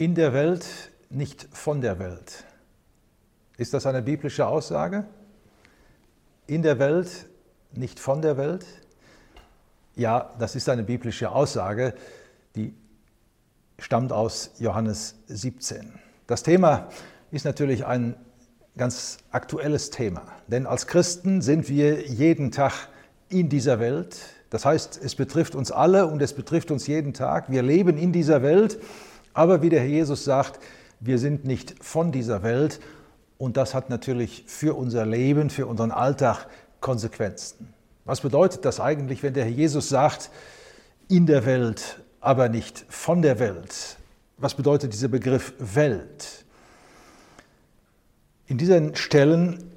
in der Welt, nicht von der Welt. Ist das eine biblische Aussage? In der Welt, nicht von der Welt? Ja, das ist eine biblische Aussage, die stammt aus Johannes 17. Das Thema ist natürlich ein ganz aktuelles Thema, denn als Christen sind wir jeden Tag in dieser Welt. Das heißt, es betrifft uns alle und es betrifft uns jeden Tag. Wir leben in dieser Welt aber wie der Herr Jesus sagt, wir sind nicht von dieser Welt und das hat natürlich für unser Leben, für unseren Alltag Konsequenzen. Was bedeutet das eigentlich, wenn der Herr Jesus sagt, in der Welt, aber nicht von der Welt? Was bedeutet dieser Begriff Welt? In diesen Stellen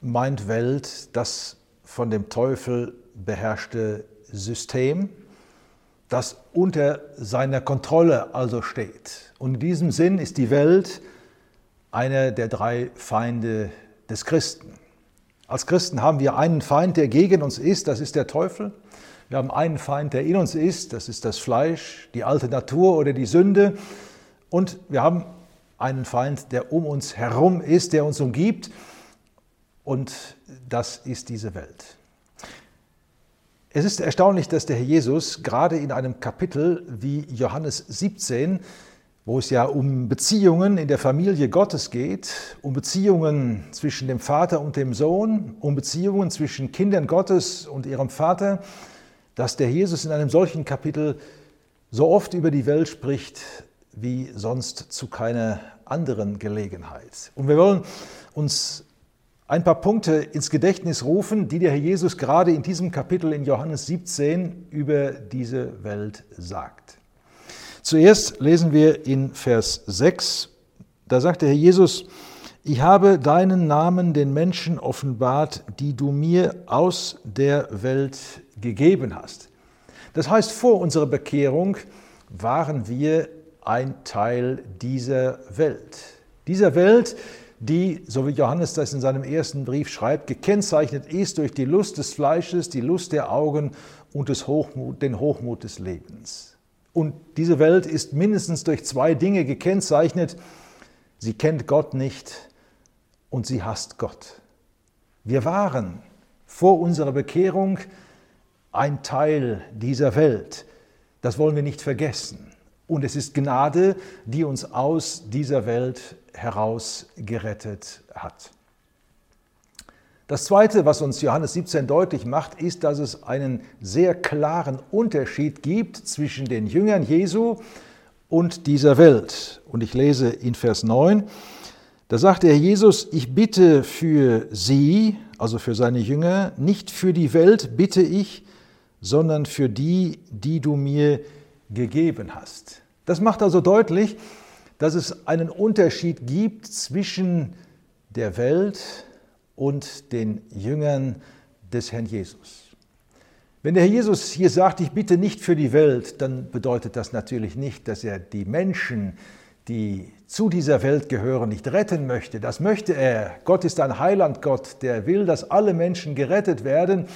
meint Welt das von dem Teufel beherrschte System, das unter seiner Kontrolle also steht. Und in diesem Sinn ist die Welt einer der drei Feinde des Christen. Als Christen haben wir einen Feind, der gegen uns ist, das ist der Teufel. Wir haben einen Feind, der in uns ist, das ist das Fleisch, die alte Natur oder die Sünde. Und wir haben einen Feind, der um uns herum ist, der uns umgibt. Und das ist diese Welt. Es ist erstaunlich, dass der Herr Jesus gerade in einem Kapitel wie Johannes 17, wo es ja um Beziehungen in der Familie Gottes geht, um Beziehungen zwischen dem Vater und dem Sohn, um Beziehungen zwischen Kindern Gottes und ihrem Vater, dass der Jesus in einem solchen Kapitel so oft über die Welt spricht wie sonst zu keiner anderen Gelegenheit. Und wir wollen uns ein paar Punkte ins Gedächtnis rufen, die der Herr Jesus gerade in diesem Kapitel in Johannes 17 über diese Welt sagt. Zuerst lesen wir in Vers 6, da sagt der Herr Jesus, ich habe deinen Namen den Menschen offenbart, die du mir aus der Welt gegeben hast. Das heißt, vor unserer Bekehrung waren wir ein Teil dieser Welt. Dieser Welt, die, so wie Johannes das in seinem ersten Brief schreibt, gekennzeichnet ist durch die Lust des Fleisches, die Lust der Augen und des Hochmut, den Hochmut des Lebens. Und diese Welt ist mindestens durch zwei Dinge gekennzeichnet. Sie kennt Gott nicht und sie hasst Gott. Wir waren vor unserer Bekehrung ein Teil dieser Welt. Das wollen wir nicht vergessen. Und es ist Gnade, die uns aus dieser Welt heraus gerettet hat. Das Zweite, was uns Johannes 17 deutlich macht, ist, dass es einen sehr klaren Unterschied gibt zwischen den Jüngern Jesu und dieser Welt. Und ich lese in Vers 9, da sagt der Jesus, ich bitte für sie, also für seine Jünger, nicht für die Welt bitte ich, sondern für die, die du mir gegeben hast. Das macht also deutlich, dass es einen Unterschied gibt zwischen der Welt und den Jüngern des Herrn Jesus. Wenn der Herr Jesus hier sagt, ich bitte nicht für die Welt, dann bedeutet das natürlich nicht, dass er die Menschen, die zu dieser Welt gehören, nicht retten möchte. Das möchte er. Gott ist ein Heilandgott, der will, dass alle Menschen gerettet werden.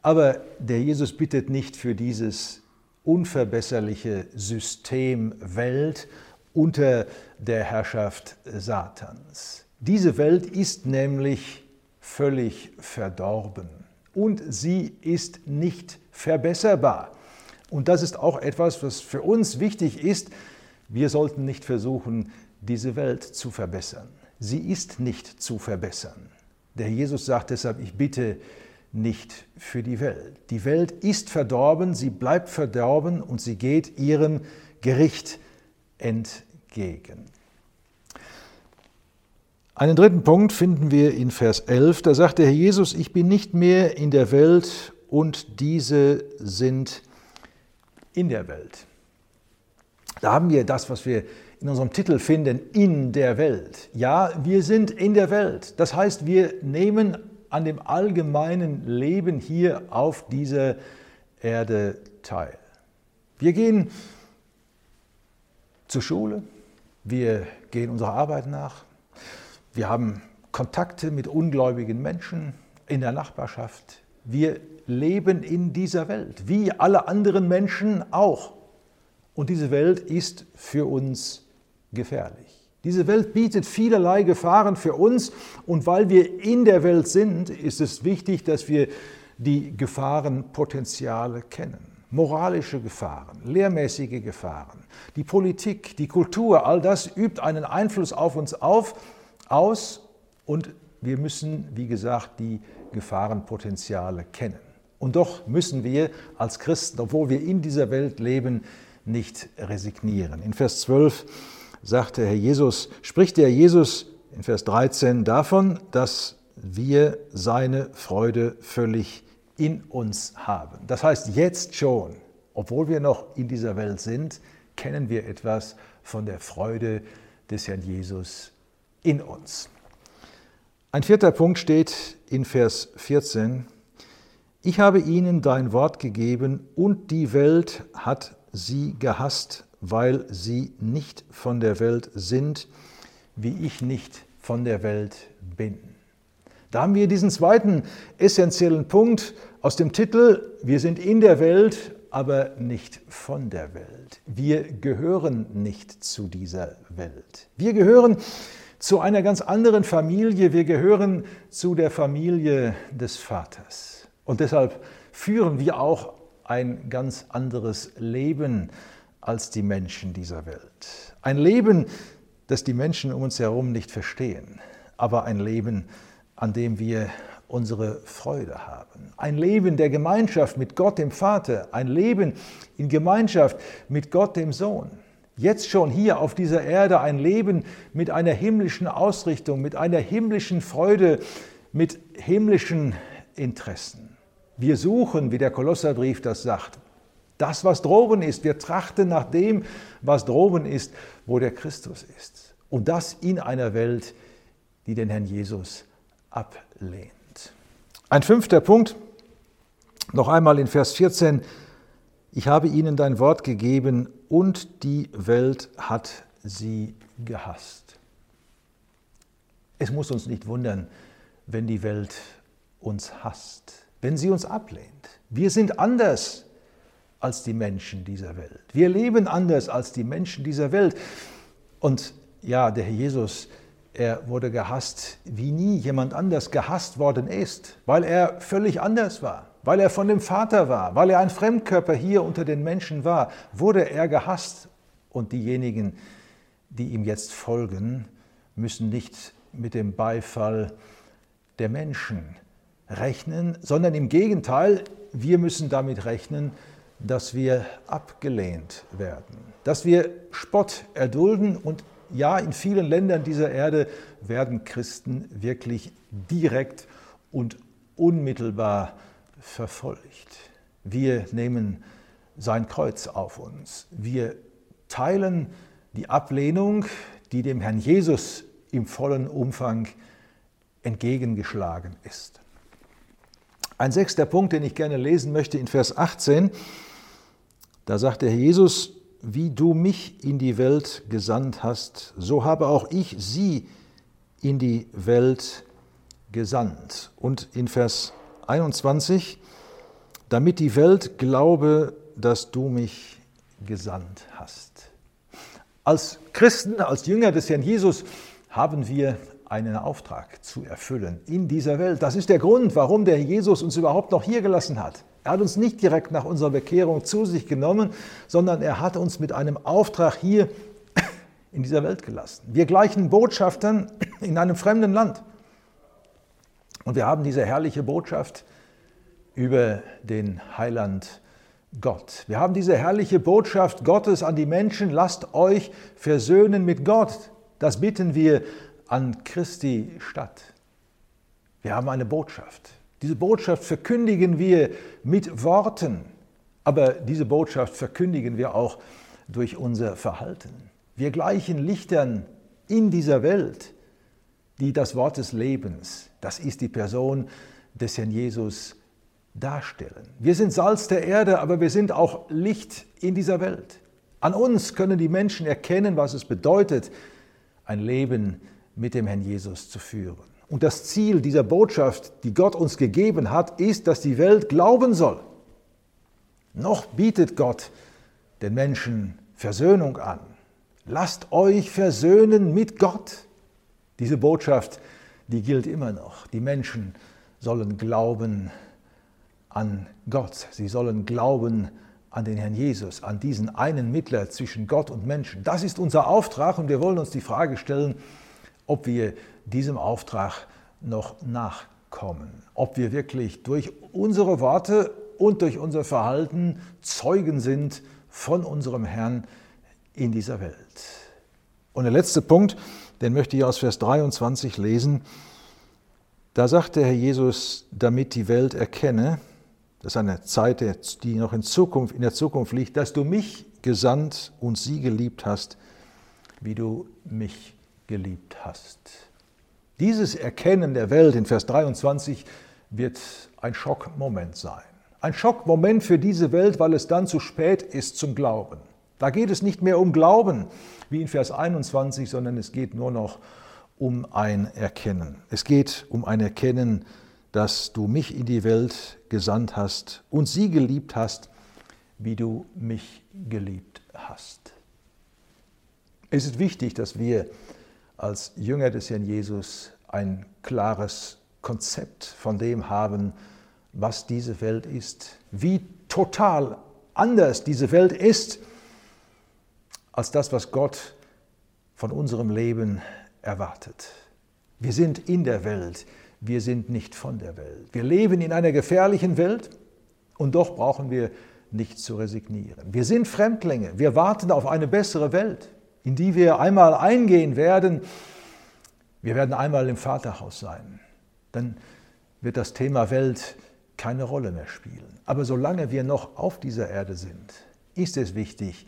Aber der Jesus bittet nicht für dieses unverbesserliche System Welt unter der Herrschaft Satans. Diese Welt ist nämlich völlig verdorben und sie ist nicht verbesserbar. Und das ist auch etwas, was für uns wichtig ist. Wir sollten nicht versuchen, diese Welt zu verbessern. Sie ist nicht zu verbessern. Der Jesus sagt deshalb, ich bitte nicht für die Welt. Die Welt ist verdorben, sie bleibt verdorben und sie geht ihrem Gericht entgegen. Einen dritten Punkt finden wir in Vers 11. Da sagt der Herr Jesus, ich bin nicht mehr in der Welt und diese sind in der Welt. Da haben wir das, was wir in unserem Titel finden, in der Welt. Ja, wir sind in der Welt. Das heißt, wir nehmen an dem allgemeinen Leben hier auf dieser Erde teil. Wir gehen zur Schule, wir gehen unserer Arbeit nach, wir haben Kontakte mit ungläubigen Menschen in der Nachbarschaft. Wir leben in dieser Welt, wie alle anderen Menschen auch. Und diese Welt ist für uns gefährlich. Diese Welt bietet vielerlei Gefahren für uns und weil wir in der Welt sind, ist es wichtig, dass wir die Gefahrenpotenziale kennen. Moralische Gefahren, lehrmäßige Gefahren, die Politik, die Kultur, all das übt einen Einfluss auf uns auf, aus und wir müssen, wie gesagt, die Gefahrenpotenziale kennen. Und doch müssen wir als Christen, obwohl wir in dieser Welt leben, nicht resignieren. In Vers 12 sagt der Herr Jesus, spricht der Jesus in Vers 13 davon, dass wir seine Freude völlig in uns haben. Das heißt, jetzt schon, obwohl wir noch in dieser Welt sind, kennen wir etwas von der Freude des Herrn Jesus in uns. Ein vierter Punkt steht in Vers 14. Ich habe ihnen dein Wort gegeben und die Welt hat sie gehasst, weil sie nicht von der Welt sind, wie ich nicht von der Welt bin. Da haben wir diesen zweiten essentiellen Punkt aus dem Titel, wir sind in der Welt, aber nicht von der Welt. Wir gehören nicht zu dieser Welt. Wir gehören zu einer ganz anderen Familie. Wir gehören zu der Familie des Vaters. Und deshalb führen wir auch ein ganz anderes Leben als die Menschen dieser Welt. Ein Leben, das die Menschen um uns herum nicht verstehen, aber ein Leben, an dem wir unsere Freude haben. Ein Leben der Gemeinschaft mit Gott dem Vater, ein Leben in Gemeinschaft mit Gott dem Sohn jetzt schon hier auf dieser Erde ein Leben mit einer himmlischen Ausrichtung, mit einer himmlischen Freude, mit himmlischen Interessen. Wir suchen, wie der Kolosserbrief das sagt, das, was droben ist. Wir trachten nach dem, was droben ist, wo der Christus ist. Und das in einer Welt, die den Herrn Jesus ablehnt. Ein fünfter Punkt, noch einmal in Vers 14. Ich habe ihnen dein Wort gegeben und die Welt hat sie gehasst. Es muss uns nicht wundern, wenn die Welt uns hasst, wenn sie uns ablehnt. Wir sind anders als die Menschen dieser Welt. Wir leben anders als die Menschen dieser Welt. Und ja, der Herr Jesus, er wurde gehasst, wie nie jemand anders gehasst worden ist, weil er völlig anders war weil er von dem Vater war, weil er ein Fremdkörper hier unter den Menschen war, wurde er gehasst. Und diejenigen, die ihm jetzt folgen, müssen nicht mit dem Beifall der Menschen rechnen, sondern im Gegenteil, wir müssen damit rechnen, dass wir abgelehnt werden, dass wir Spott erdulden und ja, in vielen Ländern dieser Erde werden Christen wirklich direkt und unmittelbar verfolgt. Wir nehmen sein Kreuz auf uns. Wir teilen die Ablehnung, die dem Herrn Jesus im vollen Umfang entgegengeschlagen ist. Ein sechster Punkt, den ich gerne lesen möchte in Vers 18, da sagt der Herr Jesus, wie du mich in die Welt gesandt hast, so habe auch ich sie in die Welt gesandt. Und in Vers 21, damit die Welt glaube, dass du mich gesandt hast. Als Christen, als Jünger des Herrn Jesus haben wir einen Auftrag zu erfüllen in dieser Welt. Das ist der Grund, warum der Jesus uns überhaupt noch hier gelassen hat. Er hat uns nicht direkt nach unserer Bekehrung zu sich genommen, sondern er hat uns mit einem Auftrag hier in dieser Welt gelassen. Wir gleichen Botschaftern in einem fremden Land. Und wir haben diese herrliche Botschaft über den Heiland Gott. Wir haben diese herrliche Botschaft Gottes an die Menschen, lasst euch versöhnen mit Gott. Das bitten wir an Christi Stadt. Wir haben eine Botschaft. Diese Botschaft verkündigen wir mit Worten, aber diese Botschaft verkündigen wir auch durch unser Verhalten. Wir gleichen Lichtern in dieser Welt, die das Wort des Lebens, das ist die Person des Herrn Jesus, darstellen. Wir sind Salz der Erde, aber wir sind auch Licht in dieser Welt. An uns können die Menschen erkennen, was es bedeutet, ein Leben mit dem Herrn Jesus zu führen. Und das Ziel dieser Botschaft, die Gott uns gegeben hat, ist, dass die Welt glauben soll. Noch bietet Gott den Menschen Versöhnung an. Lasst euch versöhnen mit Gott. Diese Botschaft, die gilt immer noch. Die Menschen sollen glauben an Gott. Sie sollen glauben an den Herrn Jesus, an diesen einen Mittler zwischen Gott und Menschen. Das ist unser Auftrag und wir wollen uns die Frage stellen, ob wir diesem Auftrag noch nachkommen, ob wir wirklich durch unsere Worte und durch unser Verhalten Zeugen sind von unserem Herrn in dieser Welt. Und der letzte Punkt, den möchte ich aus Vers 23 lesen. Da sagt der Herr Jesus, damit die Welt erkenne, das ist eine Zeit, die noch in, Zukunft, in der Zukunft liegt, dass du mich gesandt und sie geliebt hast, wie du mich geliebt hast. Dieses Erkennen der Welt in Vers 23 wird ein Schockmoment sein. Ein Schockmoment für diese Welt, weil es dann zu spät ist zum Glauben. Da geht es nicht mehr um Glauben, wie in Vers 21, sondern es geht nur noch um ein Erkennen. Es geht um ein Erkennen, dass du mich in die Welt gesandt hast und sie geliebt hast, wie du mich geliebt hast. Es ist wichtig, dass wir als Jünger des Herrn Jesus ein klares Konzept von dem haben, was diese Welt ist, wie total anders diese Welt ist als das, was Gott von unserem Leben erwartet. Wir sind in der Welt, wir sind nicht von der Welt. Wir leben in einer gefährlichen Welt und doch brauchen wir nicht zu resignieren. Wir sind Fremdlinge, wir warten auf eine bessere Welt, in die wir einmal eingehen werden. Wir werden einmal im Vaterhaus sein. Dann wird das Thema Welt keine Rolle mehr spielen. Aber solange wir noch auf dieser Erde sind, ist es wichtig,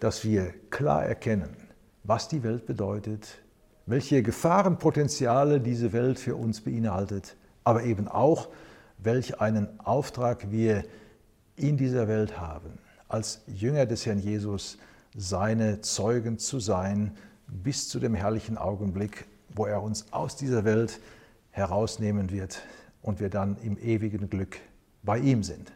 dass wir klar erkennen, was die Welt bedeutet, welche Gefahrenpotenziale diese Welt für uns beinhaltet, aber eben auch, welch einen Auftrag wir in dieser Welt haben, als Jünger des Herrn Jesus seine Zeugen zu sein, bis zu dem herrlichen Augenblick, wo er uns aus dieser Welt herausnehmen wird und wir dann im ewigen Glück bei ihm sind.